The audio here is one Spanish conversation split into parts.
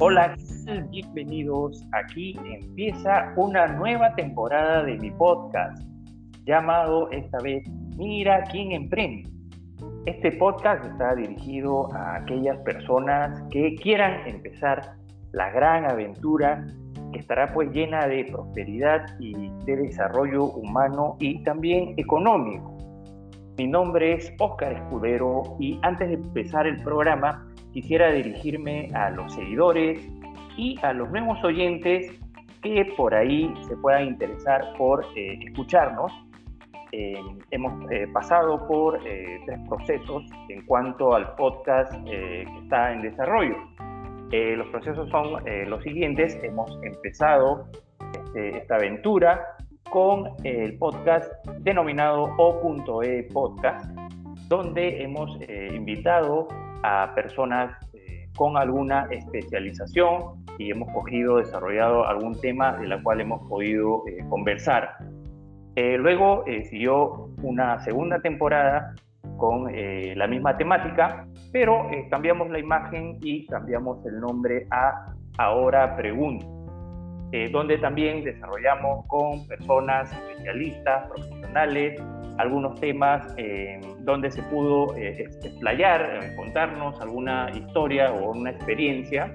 Hola, bienvenidos. Aquí empieza una nueva temporada de mi podcast llamado esta vez Mira quién emprende. Este podcast está dirigido a aquellas personas que quieran empezar la gran aventura que estará pues llena de prosperidad y de desarrollo humano y también económico. Mi nombre es Óscar Escudero y antes de empezar el programa quisiera dirigirme a los seguidores y a los nuevos oyentes que por ahí se puedan interesar por eh, escucharnos. Eh, hemos eh, pasado por tres procesos en cuanto al podcast que está en desarrollo. los procesos son los siguientes. Hemos empezado este, esta aventura con el podcast denominado O.E Podcast, donde hemos invitado a personas con alguna especialización y hemos cogido, desarrollado algún tema de la cual hemos podido eh, conversar. Eh, luego eh, siguió una segunda temporada con la misma temática, pero cambiamos la imagen y cambiamos el nombre a Ahora Pregunto, donde también desarrollamos con personas especialistas, profesionales, algunos temas donde se pudo explayar, contarnos alguna historia o una experiencia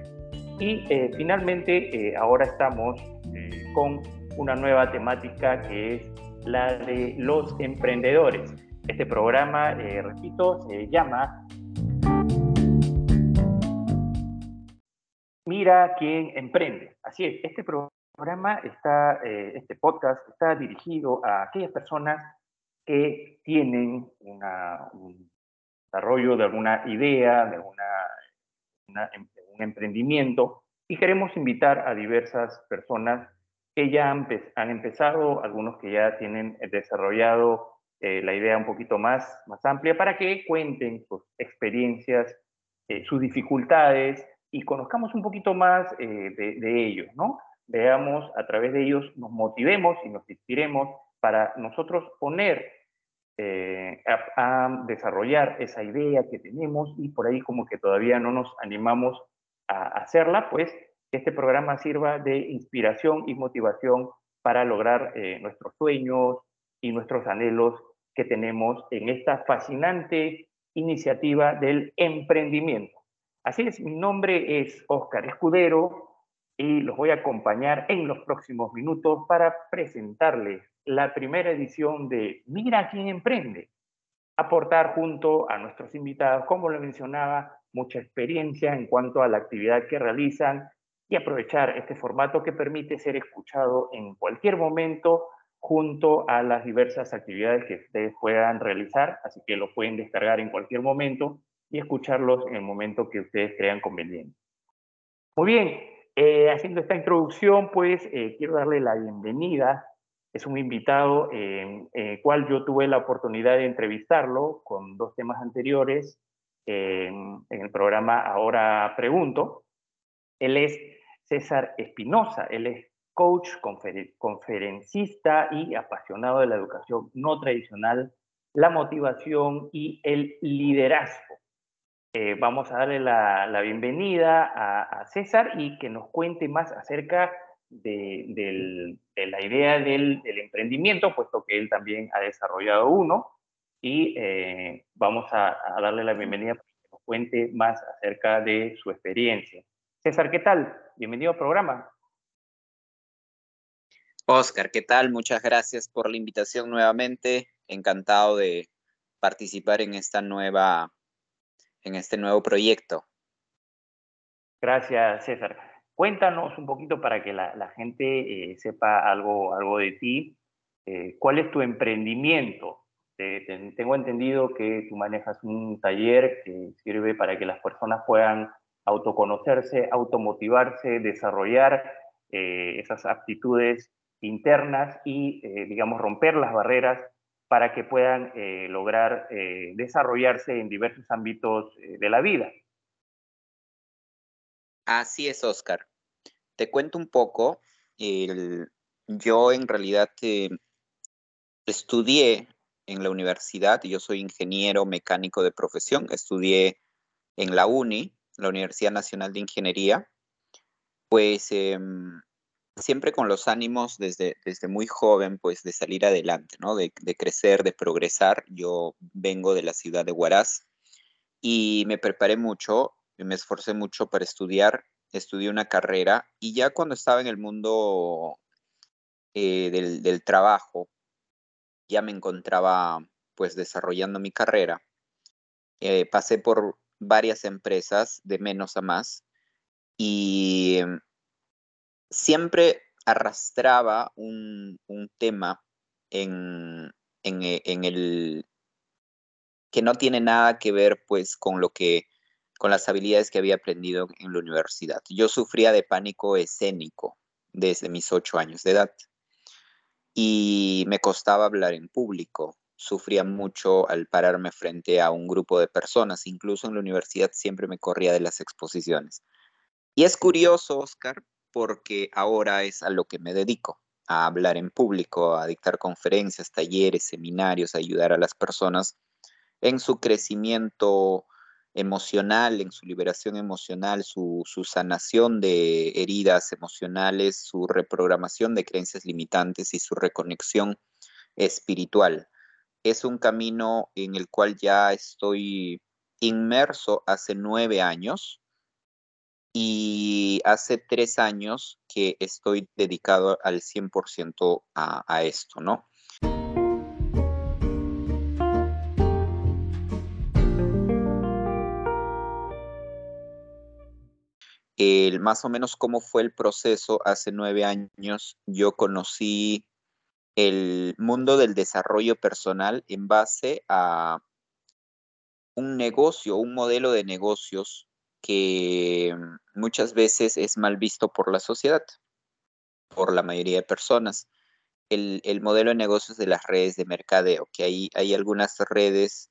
y eh, finalmente, eh, ahora estamos eh, con una nueva temática que es la de los emprendedores. Este programa, repito, se llama Mira quién emprende. Así es, este programa está, este podcast está dirigido a aquellas personas que tienen un desarrollo de alguna idea, de alguna una, un emprendimiento y queremos invitar a diversas personas que ya han, empezado, algunos que ya tienen desarrollado eh, la idea un poquito más, más amplia para que cuenten sus experiencias, eh, sus dificultades y conozcamos un poquito más eh, de, ellos, ¿no? Veamos a través de ellos, nos motivemos y nos inspiremos para nosotros poner a, a, desarrollar esa idea que tenemos y por ahí como que todavía no nos animamos a hacerla, pues este programa sirva de inspiración y motivación para lograr eh, nuestros sueños y nuestros anhelos que tenemos en esta fascinante iniciativa del emprendimiento. Así es, mi nombre es Oscar Escudero y los voy a acompañar en los próximos minutos para presentarles la primera edición de Mira quién emprende. Aportar junto a nuestros invitados, como lo mencionaba, mucha experiencia en cuanto a la actividad que realizan y aprovechar este formato que permite ser escuchado en cualquier momento junto a las diversas actividades que ustedes puedan realizar, así que lo pueden descargar en cualquier momento y escucharlos en el momento que ustedes crean conveniente. Muy bien, eh, haciendo esta introducción, pues eh, quiero darle la bienvenida. Es un invitado en el cual yo tuve la oportunidad de entrevistarlo con dos temas anteriores en, el programa Ahora Pregunto. Él es César Espinosa, él es coach, conferencista y apasionado de la educación no tradicional, la motivación y el liderazgo. Eh, vamos a darle la, bienvenida a, César y que nos cuente más acerca de, la idea del, emprendimiento, puesto que él también ha desarrollado uno, y eh, vamos a, darle la bienvenida para que nos cuente más acerca de su experiencia. César, ¿qué tal? Bienvenido al programa. Oscar, ¿qué tal? Muchas gracias por la invitación nuevamente. Encantado de participar en esta nueva, en este nuevo proyecto. Gracias, César. Cuéntanos un poquito para que la, gente eh, sepa algo, algo de ti. Eh, ¿Cuál es tu emprendimiento? tengo entendido que tú manejas un taller que sirve para que las personas puedan autoconocerse, automotivarse, desarrollar eh, esas aptitudes internas y, digamos, romper las barreras para que puedan lograr desarrollarse en diversos ámbitos de la vida. Así es, Oscar. Te cuento un poco. yo en realidad estudié en la universidad. Yo soy ingeniero mecánico de profesión. Estudié en la UNI, la Universidad Nacional de Ingeniería. pues em, siempre con los ánimos desde, desde muy joven, pues de salir adelante, ¿no? De, de, crecer, de progresar. Yo vengo de la ciudad de Huaraz y me preparé mucho, me esforcé mucho para estudiar, estudié una carrera y ya cuando estaba en el mundo eh, del, trabajo, ya me encontraba pues desarrollando mi carrera. Eh, pasé por varias empresas de menos a más y siempre arrastraba un, tema en, eh, en, el que no tiene nada que ver pues con lo que con las habilidades que había aprendido en la universidad. Yo sufría de pánico escénico desde mis ocho años de edad y me costaba hablar en público. Sufría mucho al pararme frente a un grupo de personas. Incluso en la universidad siempre me corría de las exposiciones. Y es curioso, Oscar, porque ahora es a lo que me dedico, a hablar en público, a dictar conferencias, talleres, seminarios, a ayudar a las personas en su crecimiento emocional, en su liberación emocional, su, sanación de heridas emocionales, su reprogramación de creencias limitantes y su reconexión espiritual. Es un camino en el cual ya estoy inmerso hace nueve años y hace tres años que estoy dedicado al 100% a, a esto, ¿no? El, más o menos cómo fue el proceso hace nueve años, yo conocí el mundo del desarrollo personal en base a un negocio, un modelo de negocios que muchas veces es mal visto por la sociedad, por la mayoría de personas. El, modelo de negocios de las redes de mercadeo, que hay, hay algunas redes,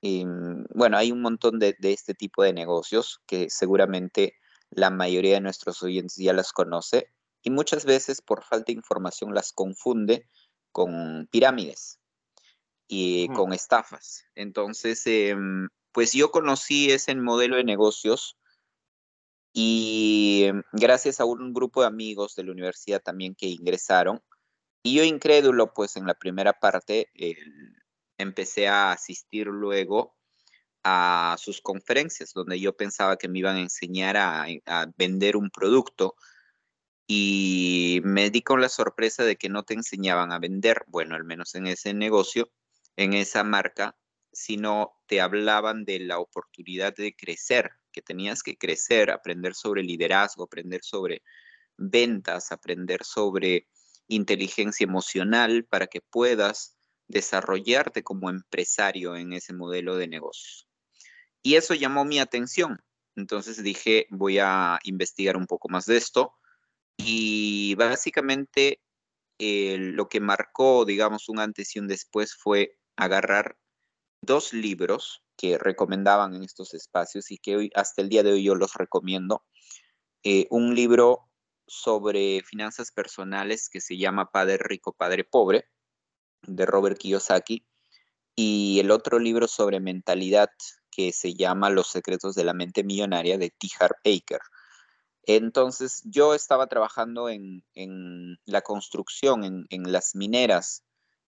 em, bueno, hay un montón de, de, este tipo de negocios que seguramente la mayoría de nuestros oyentes ya las conoce y muchas veces por falta de información las confunde con pirámides y con estafas. Entonces, em, pues yo conocí ese modelo de negocios y em, gracias a un grupo de amigos de la universidad también que ingresaron, y yo incrédulo, pues en la primera parte empecé a asistir luego a sus conferencias, donde yo pensaba que me iban a enseñar a, vender un producto y me di con la sorpresa de que no te enseñaban a vender, bueno, al menos en ese negocio, en esa marca, sino te hablaban de la oportunidad de crecer, que tenías que crecer, aprender sobre liderazgo, aprender sobre ventas, aprender sobre inteligencia emocional para que puedas desarrollarte como empresario en ese modelo de negocios. Y eso llamó mi atención. Entonces dije, voy a investigar un poco más de esto. Y básicamente eh, lo que marcó, digamos, un antes y un después fue agarrar dos libros que recomendaban en estos espacios y que hoy, hasta el día de hoy yo los recomiendo. Eh, un libro sobre finanzas personales que se llama Padre Rico, Padre Pobre, de Robert Kiyosaki, y el otro libro sobre mentalidad que se llama Los secretos de la mente millonaria de T. Harv Baker. Entonces, yo estaba trabajando en, la construcción, en, las mineras,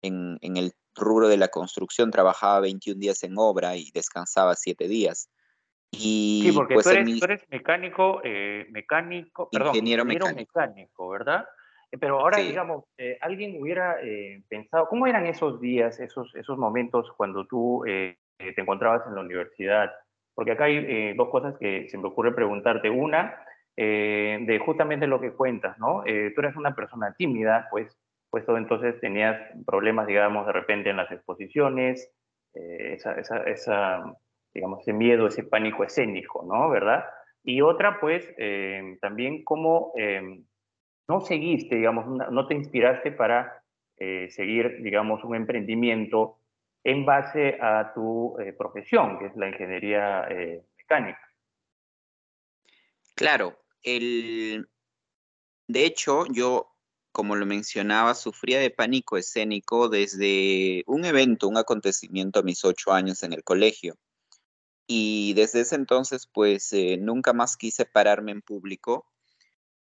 en, el rubro de la construcción, trabajaba 21 días en obra y descansaba 7 días. Y, sí, porque pues, tú, eres, mecánico, eh, mecánico, perdón, ingeniero mecánico. ¿verdad? Eh, pero ahora, digamos, eh, alguien hubiera pensado, ¿cómo eran esos días, esos, esos momentos cuando tú eh, te encontrabas en la universidad? Porque acá hay eh, dos cosas que se me ocurre preguntarte. Una, eh, de justamente lo que cuentas, ¿no? tú eres una persona tímida, pues, pues entonces tenías problemas, digamos, de repente en las exposiciones, esa, esa, esa, digamos, ese miedo, ese pánico escénico, ¿no? ¿Verdad? Y otra, pues, también cómo no seguiste, digamos, no te inspiraste para seguir, digamos, un emprendimiento en base a tu eh, profesión, que es la ingeniería eh, mecánica. Claro, el... de hecho yo, como lo mencionaba, sufría de pánico escénico desde un evento, un acontecimiento a mis ocho años en el colegio. Y desde ese entonces, pues eh, nunca más quise pararme en público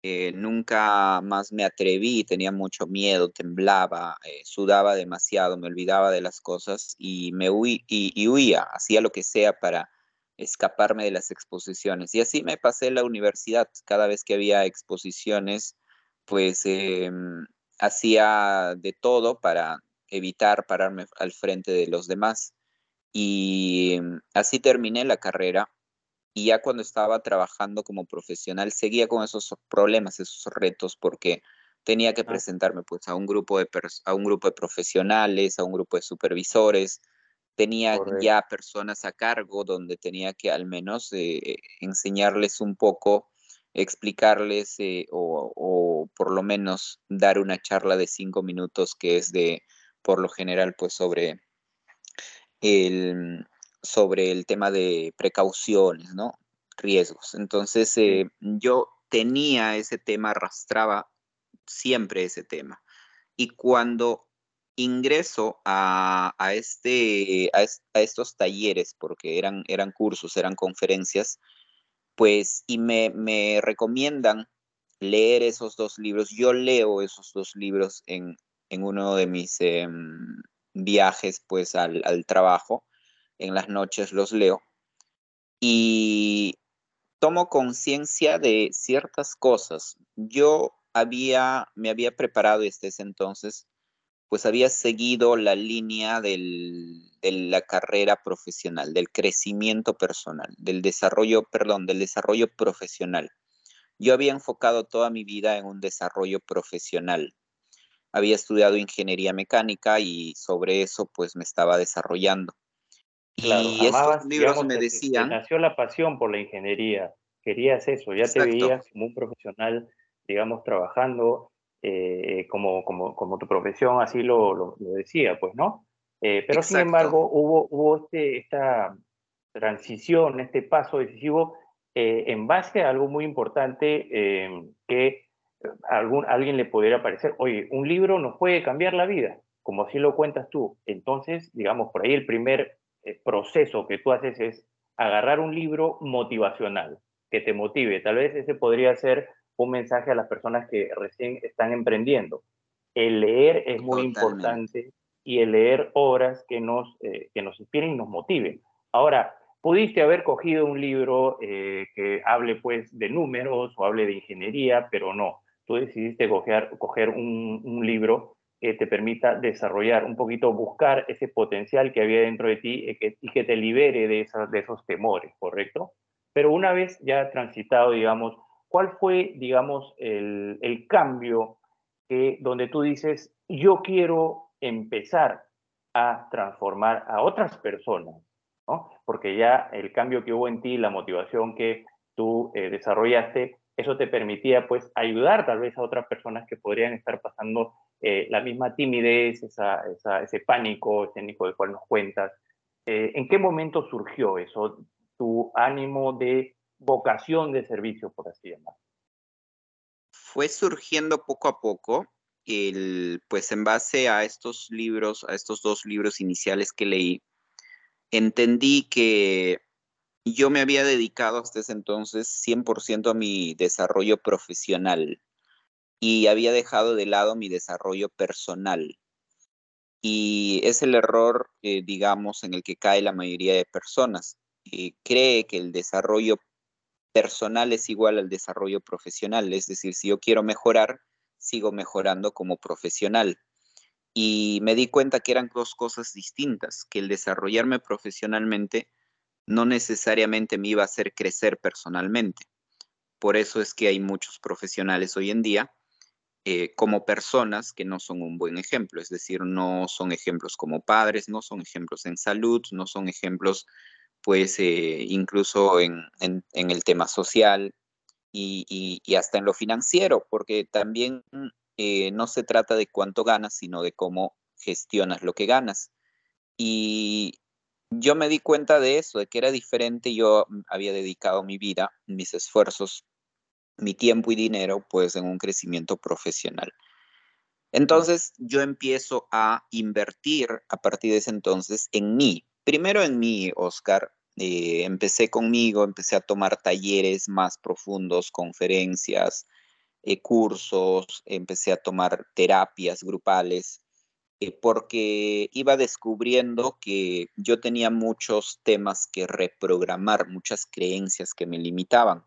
eh, nunca más me atreví, tenía mucho miedo, temblaba, eh, sudaba demasiado, me olvidaba de las cosas y me huía, hacía lo que sea para escaparme de las exposiciones. Y así me pasé la universidad. Cada vez que había exposiciones, pues em, hacía de todo para evitar pararme al frente de los demás. Y em, así terminé la carrera y ya cuando estaba trabajando como profesional seguía con esos problemas, esos retos, porque tenía que presentarme pues a un grupo de, a un grupo de profesionales, a un grupo de supervisores, tenía ya personas a cargo donde tenía que al menos eh, enseñarles un poco, explicarles eh, o, o, por lo menos dar una charla de cinco minutos que es de, por lo general, pues sobre el, sobre el tema de precauciones, ¿no? Riesgos. Entonces, eh, yo tenía ese tema, arrastraba siempre ese tema. Y cuando ingreso a, este, a, estos talleres, porque eran, eran cursos, eran conferencias, pues, y me, me recomiendan leer esos dos libros. Yo leo esos dos libros en, en uno de mis em, viajes, pues, al, al trabajo en las noches los leo y tomo conciencia de ciertas cosas. Yo había, me había preparado desde ese entonces, pues había seguido la línea del, de la carrera profesional, del crecimiento personal, del desarrollo, perdón, del desarrollo profesional. Yo había enfocado toda mi vida en un desarrollo profesional. Había estudiado ingeniería mecánica y sobre eso pues me estaba desarrollando. Y estos libros me decían... nació la pasión por la ingeniería, querías eso, ya te veías como un profesional, digamos, trabajando eh, como, como, como, tu profesión, así lo, lo, decía, pues, ¿no? Eh, pero sin embargo, hubo, hubo este, esta transición, este paso decisivo eh, en base a algo muy importante que algún, alguien le pudiera parecer, oye, un libro nos puede cambiar la vida, como así lo cuentas tú. Entonces, digamos, por ahí el primer eh, proceso que tú haces es agarrar un libro motivacional que te motive. Tal vez ese podría ser un mensaje a las personas que recién están emprendiendo. El leer es muy importante y el leer obras que nos, eh, que nos inspiren y nos motiven. Ahora, pudiste haber cogido un libro eh, que hable pues de números o hable de ingeniería, pero no. Tú decidiste coger, coger un, un libro que te permita desarrollar un poquito, buscar ese potencial que había dentro de ti y que, y que te libere de, esas, de esos temores, ¿correcto? Pero una vez ya transitado, digamos, ¿cuál fue, digamos, el, el cambio que, donde tú dices, yo quiero empezar a transformar a otras personas, ¿no? Porque ya el cambio que hubo en ti, la motivación que tú eh, desarrollaste, eso te permitía pues ayudar tal vez a otras personas que podrían estar pasando eh, la misma timidez, esa, ese pánico escénico del cual nos cuentas. Eh, ¿En qué momento surgió eso, tu ánimo de vocación de servicio, por así llamarlo? Fue surgiendo poco a poco, el, pues en base a estos libros, a estos dos libros iniciales que leí, entendí que yo me había dedicado hasta ese entonces 100% a mi desarrollo profesional y había dejado de lado mi desarrollo personal. Y es el error, eh, digamos, en el que cae la mayoría de personas. Eh, cree que el desarrollo personal es igual al desarrollo profesional. Es decir, si yo quiero mejorar, sigo mejorando como profesional. Y me di cuenta que eran dos cosas distintas, que el desarrollarme profesionalmente no necesariamente me iba a hacer crecer personalmente. Por eso es que hay muchos profesionales hoy en día eh, como personas que no son un buen ejemplo, es decir, no son ejemplos como padres, no son ejemplos en salud, no son ejemplos, pues, eh, incluso en, el tema social y, hasta en lo financiero, porque también eh, no se trata de cuánto ganas, sino de cómo gestionas lo que ganas. Y yo me di cuenta de eso, de que era diferente, yo había dedicado mi vida, mis esfuerzos mi tiempo y dinero pues en un crecimiento profesional. Entonces yo empiezo a invertir a partir de ese entonces en mí. Primero en mí, Oscar. Eh, empecé conmigo, empecé a tomar talleres más profundos, conferencias, eh, cursos, empecé a tomar terapias grupales, eh, porque iba descubriendo que yo tenía muchos temas que reprogramar, muchas creencias que me limitaban.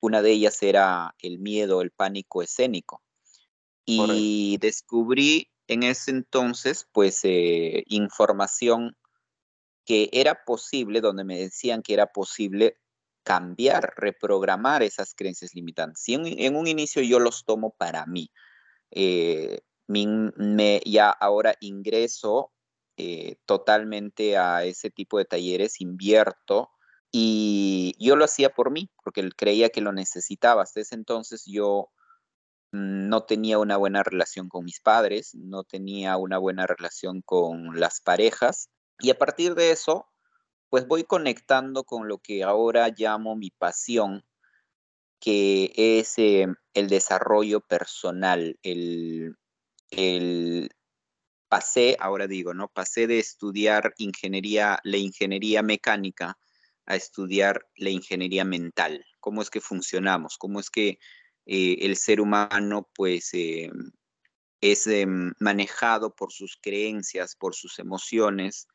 Una de ellas era el miedo, el pánico escénico. Y descubrí en ese entonces, pues, eh, información que era posible, donde me decían que era posible cambiar, reprogramar esas creencias limitantes. Y en, un inicio yo los tomo para mí. Eh, me, ya ahora ingreso eh, totalmente a ese tipo de talleres, invierto y yo lo hacía por mí, porque creía que lo necesitaba. Hasta ese entonces yo no tenía una buena relación con mis padres, no tenía una buena relación con las parejas y a partir de eso, pues voy conectando con lo que ahora llamo mi pasión, que es eh, el desarrollo personal, el, el pasé, ahora digo, ¿no? Pasé de estudiar ingeniería, la ingeniería mecánica a estudiar la ingeniería mental. ¿Cómo es que funcionamos? ¿Cómo es que eh, el ser humano, pues, eh, es em, manejado por sus creencias, por sus emociones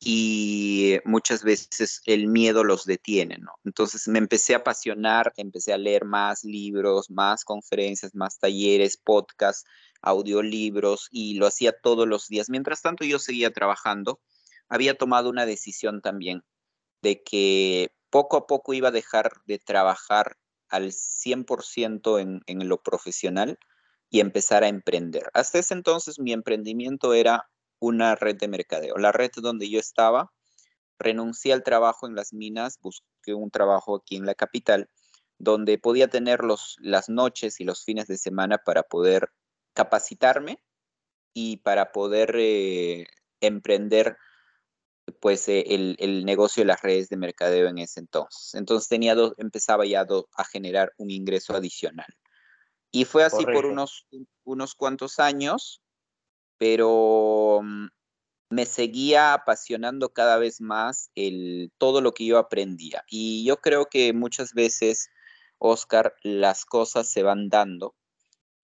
y muchas veces el miedo los detiene, ¿no? Entonces me empecé a apasionar, empecé a leer más libros, más conferencias, más talleres, podcasts, audiolibros y lo hacía todos los días. Mientras tanto yo seguía trabajando, había tomado una decisión también de que poco a poco iba a dejar de trabajar al 100% en, en lo profesional y empezar a emprender. Hasta ese entonces mi emprendimiento era una red de mercadeo. La red donde yo estaba, renuncié al trabajo en las minas, busqué un trabajo aquí en la capital, donde podía tener los, las noches y los fines de semana para poder capacitarme y para poder eh, emprender pues eh, el, negocio de las redes de mercadeo en ese entonces. Entonces tenía dos, empezaba ya a generar un ingreso adicional. Y fue así por unos, unos cuantos años, pero mm, me seguía apasionando cada vez más el, todo lo que yo aprendía. Y yo creo que muchas veces, Oscar, las cosas se van dando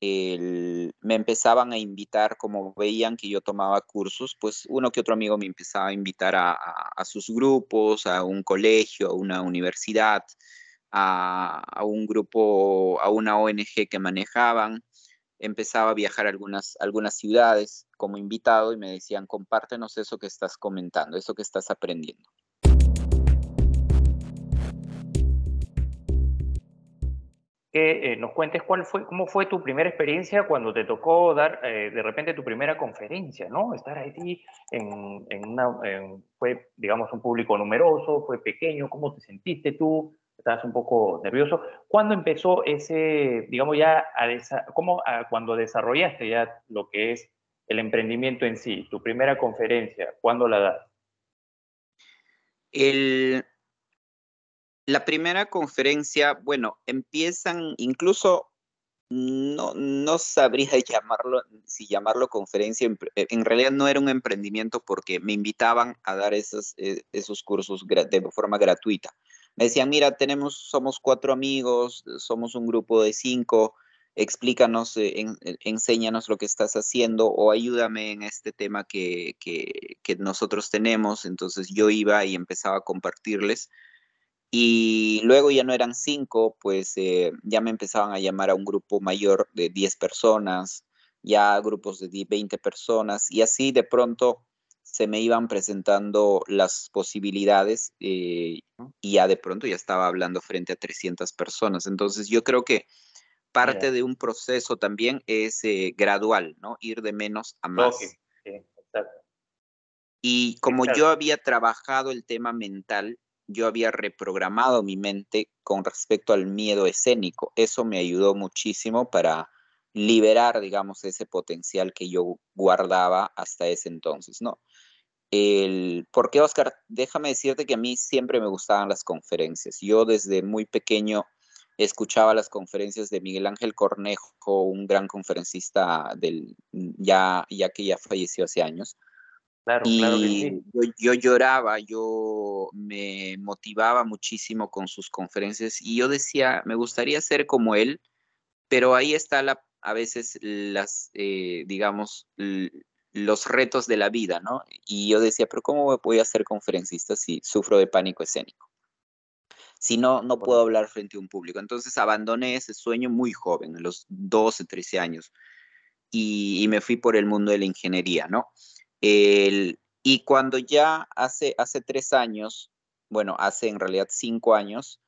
me empezaban a invitar, como veían que yo tomaba cursos, pues uno que otro amigo me empezaba a invitar a, sus grupos, a un colegio, a una universidad, a, un grupo, a una ONG que manejaban. Empezaba a viajar a algunas, algunas ciudades como invitado y me decían, compártenos eso que estás comentando, eso que estás aprendiendo. Que eh, nos cuentes cuál fue, cómo fue tu primera experiencia cuando te tocó dar eh, de repente tu primera conferencia, ¿no? Estar ahí en, en una, fue, digamos, un público numeroso, fue pequeño, ¿cómo te sentiste tú? ¿Estabas un poco nervioso? ¿Cuándo empezó ese, digamos, ya, cómo, cuando desarrollaste ya lo que es el emprendimiento en sí, tu primera conferencia, ¿cuándo la das? El, la primera conferencia, bueno, empiezan incluso, no, no sabría llamarlo, si llamarlo conferencia, eh, en, realidad no era un emprendimiento porque me invitaban a dar esos, eh, esos cursos de forma gratuita. Me decían, mira, tenemos, somos cuatro amigos, somos un grupo de cinco, explícanos, eh, enséñanos lo que estás haciendo o ayúdame en este tema que, que nosotros tenemos. Entonces yo iba y empezaba a compartirles y luego ya no eran cinco, pues eh, ya me empezaban a llamar a un grupo mayor de 10 personas, ya grupos de 20 personas, y así de pronto se me iban presentando las posibilidades eh, y ya de pronto ya estaba hablando frente a 300 personas. Entonces yo creo que parte de un proceso también es eh, gradual, ¿no? Ir de menos a más. y como yo había trabajado el tema mental, yo había reprogramado mi mente con respecto al miedo escénico. Eso me ayudó muchísimo para liberar, digamos, ese potencial que yo guardaba hasta ese entonces, ¿no? El, ¿Por qué, Oscar? Déjame decirte que a mí siempre me gustaban las conferencias. Yo desde muy pequeño escuchaba las conferencias de Miguel Ángel Cornejo, un gran conferencista del, ya, ya que ya falleció hace años y yo, lloraba, yo me motivaba muchísimo con sus conferencias y yo decía, me gustaría ser como él, pero ahí está la, a veces las, eh, digamos, los retos de la vida, ¿no? Y yo decía, pero ¿cómo voy a ser conferencista si sufro de pánico escénico? Si no, no puedo hablar frente a un público. Entonces abandoné ese sueño muy joven, a los 12, 13 años, y, me fui por el mundo de la ingeniería, ¿no? Y cuando ya hace, hace tres años, bueno, hace en realidad cinco años,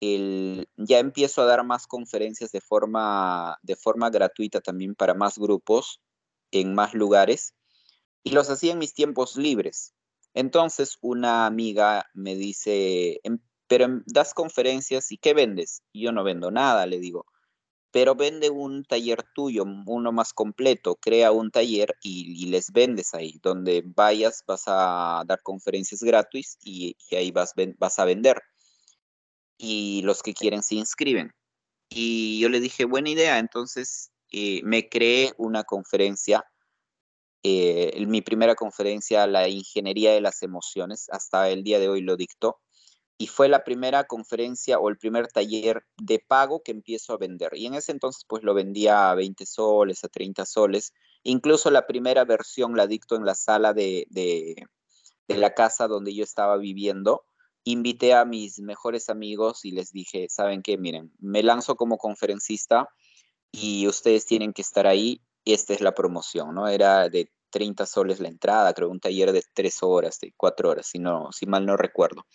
ya empiezo a dar más conferencias de forma, de forma gratuita también para más grupos en más lugares y los hacía en mis tiempos libres. Entonces una amiga me dice, em, pero das conferencias y ¿qué vendes? Y yo no vendo nada, le digo, pero vende un taller tuyo, uno más completo, crea un taller y, les vendes ahí, donde vayas vas a dar conferencias gratis y, ahí vas, a vender. Y los que quieren se inscriben. Y yo le dije, buena idea, entonces eh, me creé una conferencia, eh, mi primera conferencia, la ingeniería de las emociones, hasta el día de hoy lo dictó, y fue la primera conferencia o el primer taller de pago que empiezo a vender. Y en ese entonces pues lo vendía a 20 soles, a 30 soles, incluso la primera versión la dicto en la sala de, de, la casa donde yo estaba viviendo. Invité a mis mejores amigos y les dije, ¿saben qué? Miren, me lanzo como conferencista y ustedes tienen que estar ahí. Esta es la promoción, ¿no? Era de 30 soles la entrada, creo un taller de 3 horas, de 4 horas, si, no, si mal no recuerdo.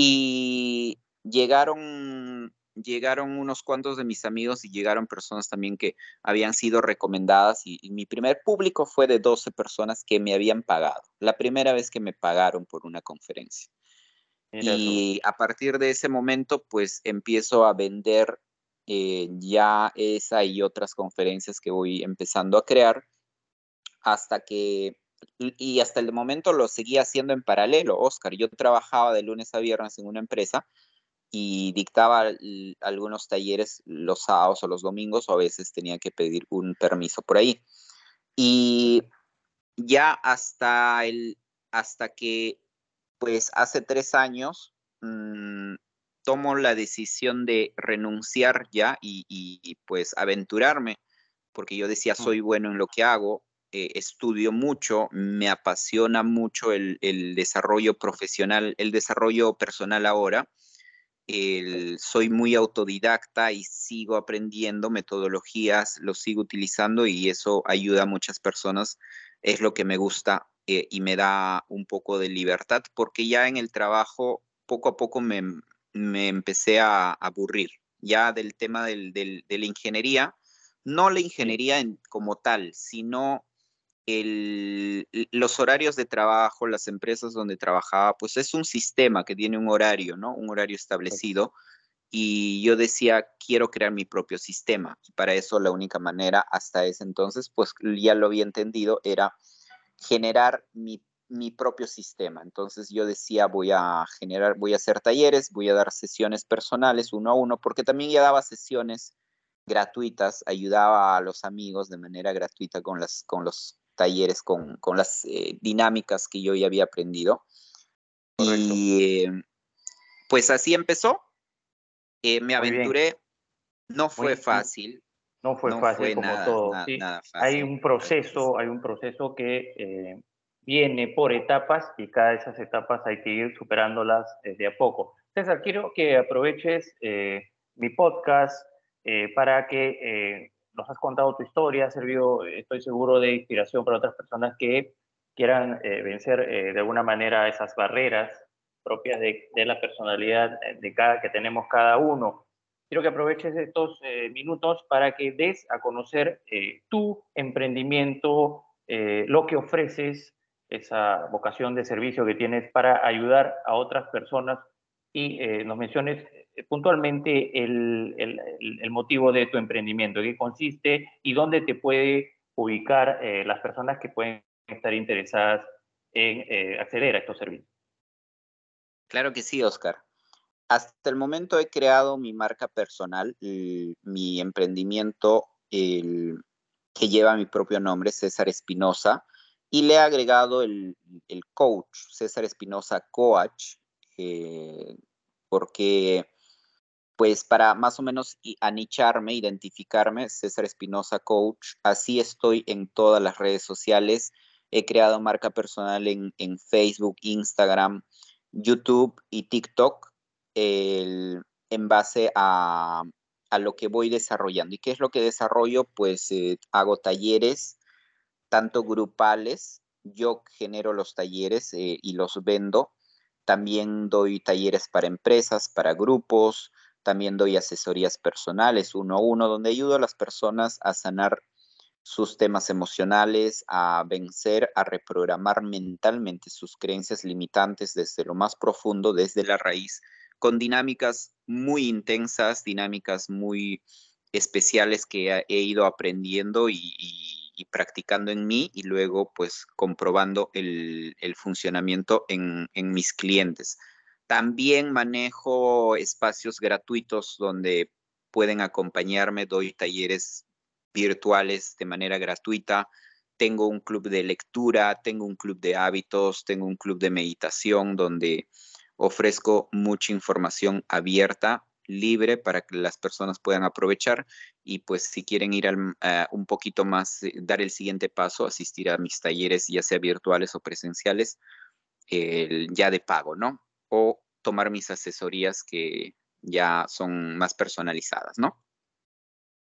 Y llegaron, llegaron unos cuantos de mis amigos y llegaron personas también que habían sido recomendadas y, mi primer público fue de 12 personas que me habían pagado, la primera vez que me pagaron por una conferencia. y a partir de ese momento, pues empiezo a vender eh, ya esa y otras conferencias que voy empezando a crear hasta que, y hasta el momento lo seguía haciendo en paralelo, Oscar. Yo trabajaba de lunes a viernes en una empresa y dictaba algunos talleres los sábados o los domingos o a veces tenía que pedir un permiso por ahí. Y ya hasta, el, hasta que, pues hace tres años, mm, tomo la decisión de renunciar ya y, pues aventurarme, porque yo decía, soy bueno en lo que hago, eh, estudio mucho, me apasiona mucho el, desarrollo profesional, el desarrollo personal ahora. soy muy autodidacta y sigo aprendiendo metodologías, lo sigo utilizando y eso ayuda a muchas personas. Es lo que me gusta eh, y me da un poco de libertad porque ya en el trabajo poco a poco me, me empecé a aburrir ya del tema del, de la ingeniería, no la ingeniería en, como tal, sino el, los horarios de trabajo, las empresas donde trabajaba, pues es un sistema que tiene un horario, ¿no? Un horario establecido. Y yo decía, quiero crear mi propio sistema. Para eso la única manera hasta ese entonces, pues ya lo había entendido, era generar mi mi propio sistema. Entonces yo decía, voy a generar, voy a hacer talleres, voy a dar sesiones personales uno a uno, porque también ya daba sesiones gratuitas, ayudaba a los amigos de manera gratuita con, las, con los talleres, con, con las eh, dinámicas que yo ya había aprendido. Y eh, pues así empezó. Eh, me aventuré. No fue fácil. No fue fácil como todo. Hay un proceso, hay un proceso que viene por etapas y cada de esas etapas hay que ir superándolas desde a poco. César, quiero que aproveches eh, mi podcast eh, para que eh, nos has contado tu historia, ha servido, estoy seguro, de inspiración para otras personas que quieran vencer de alguna manera esas barreras propias de, de, la personalidad de cada, que tenemos cada uno. Quiero que aproveches estos minutos para que des a conocer tu emprendimiento, lo que ofreces, esa vocación de servicio que tienes para ayudar a otras personas y eh, nos menciones eh, puntualmente el, el, motivo de tu emprendimiento, qué consiste y dónde te puede ubicar eh, las personas que pueden estar interesadas en acceder a estos servicios. Claro que sí, Oscar. Hasta el momento he creado mi marca personal, mi emprendimiento que lleva mi propio nombre, César Espinosa y le he agregado el, coach, César Espinosa Coach, eh, porque pues para más o menos anicharme, identificarme, César Espinosa Coach, así estoy en todas las redes sociales. He creado marca personal en, Facebook, Instagram, YouTube y TikTok en base a, lo que voy desarrollando. ¿Y qué es lo que desarrollo? Pues eh, hago talleres, tanto grupales, yo genero los talleres eh, y los vendo. También doy talleres para empresas, para grupos, también doy asesorías personales uno a uno, donde ayudo a las personas a sanar sus temas emocionales, a vencer, a reprogramar mentalmente sus creencias limitantes desde lo más profundo, desde la raíz, con dinámicas muy intensas, dinámicas muy especiales que he ido aprendiendo y, practicando en mí y luego pues comprobando el, funcionamiento en, mis clientes. También manejo espacios gratuitos donde pueden acompañarme, doy talleres virtuales de manera gratuita. Tengo un club de lectura, tengo un club de hábitos, tengo un club de meditación donde ofrezco mucha información abierta, libre para que las personas puedan aprovechar y pues si quieren ir un poquito más, eh, dar el siguiente paso, asistir a mis talleres, ya sea virtuales o presenciales, ya de pago, ¿no? O tomar mis asesorías que ya son más personalizadas, ¿no?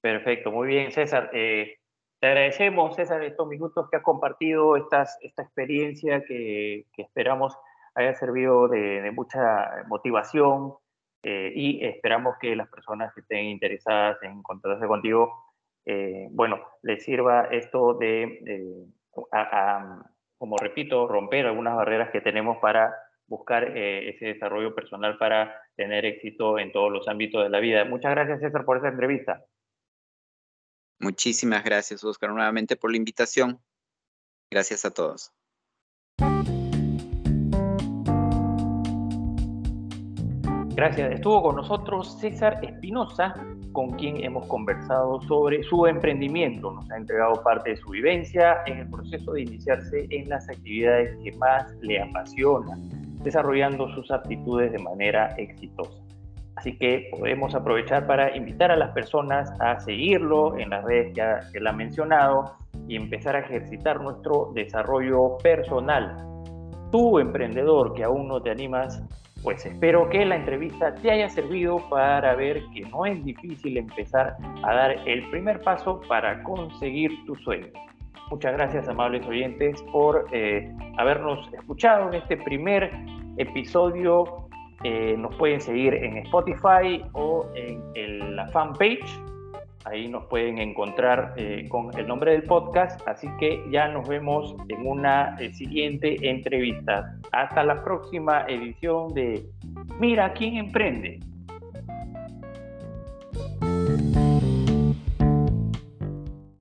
Perfecto, muy bien, César. Eh, te agradecemos, César, estos minutos que has compartido, estas, esta experiencia que, esperamos haya servido de, mucha motivación eh, y esperamos que las personas que estén interesadas en encontrarse contigo, eh, bueno, les sirva esto de, como repito, romper algunas barreras que tenemos para buscar ese desarrollo personal para tener éxito en todos los ámbitos de la vida. Muchas gracias, César, por esta entrevista. Muchísimas gracias, Oscar, nuevamente por la invitación. Gracias a todos. Gracias. Estuvo con nosotros César Espinosa, con quien hemos conversado sobre su emprendimiento. Nos ha entregado parte de su vivencia en el proceso de iniciarse en las actividades que más le apasionan, desarrollando sus aptitudes de manera exitosa. Así que podemos aprovechar para invitar a las personas a seguirlo en las redes que, él ha mencionado y empezar a ejercitar nuestro desarrollo personal. Tú, emprendedor que aún no te animas, pues espero que la entrevista te haya servido para ver que no es difícil empezar a dar el primer paso para conseguir tu sueño. Muchas gracias, amables oyentes, por eh, habernos escuchado en este primer episodio eh, nos pueden seguir en Spotify o en la fanpage. Ahí nos pueden encontrar eh, con el nombre del podcast. Así que ya nos vemos en una siguiente entrevista. Hasta la próxima edición de Mira quién emprende.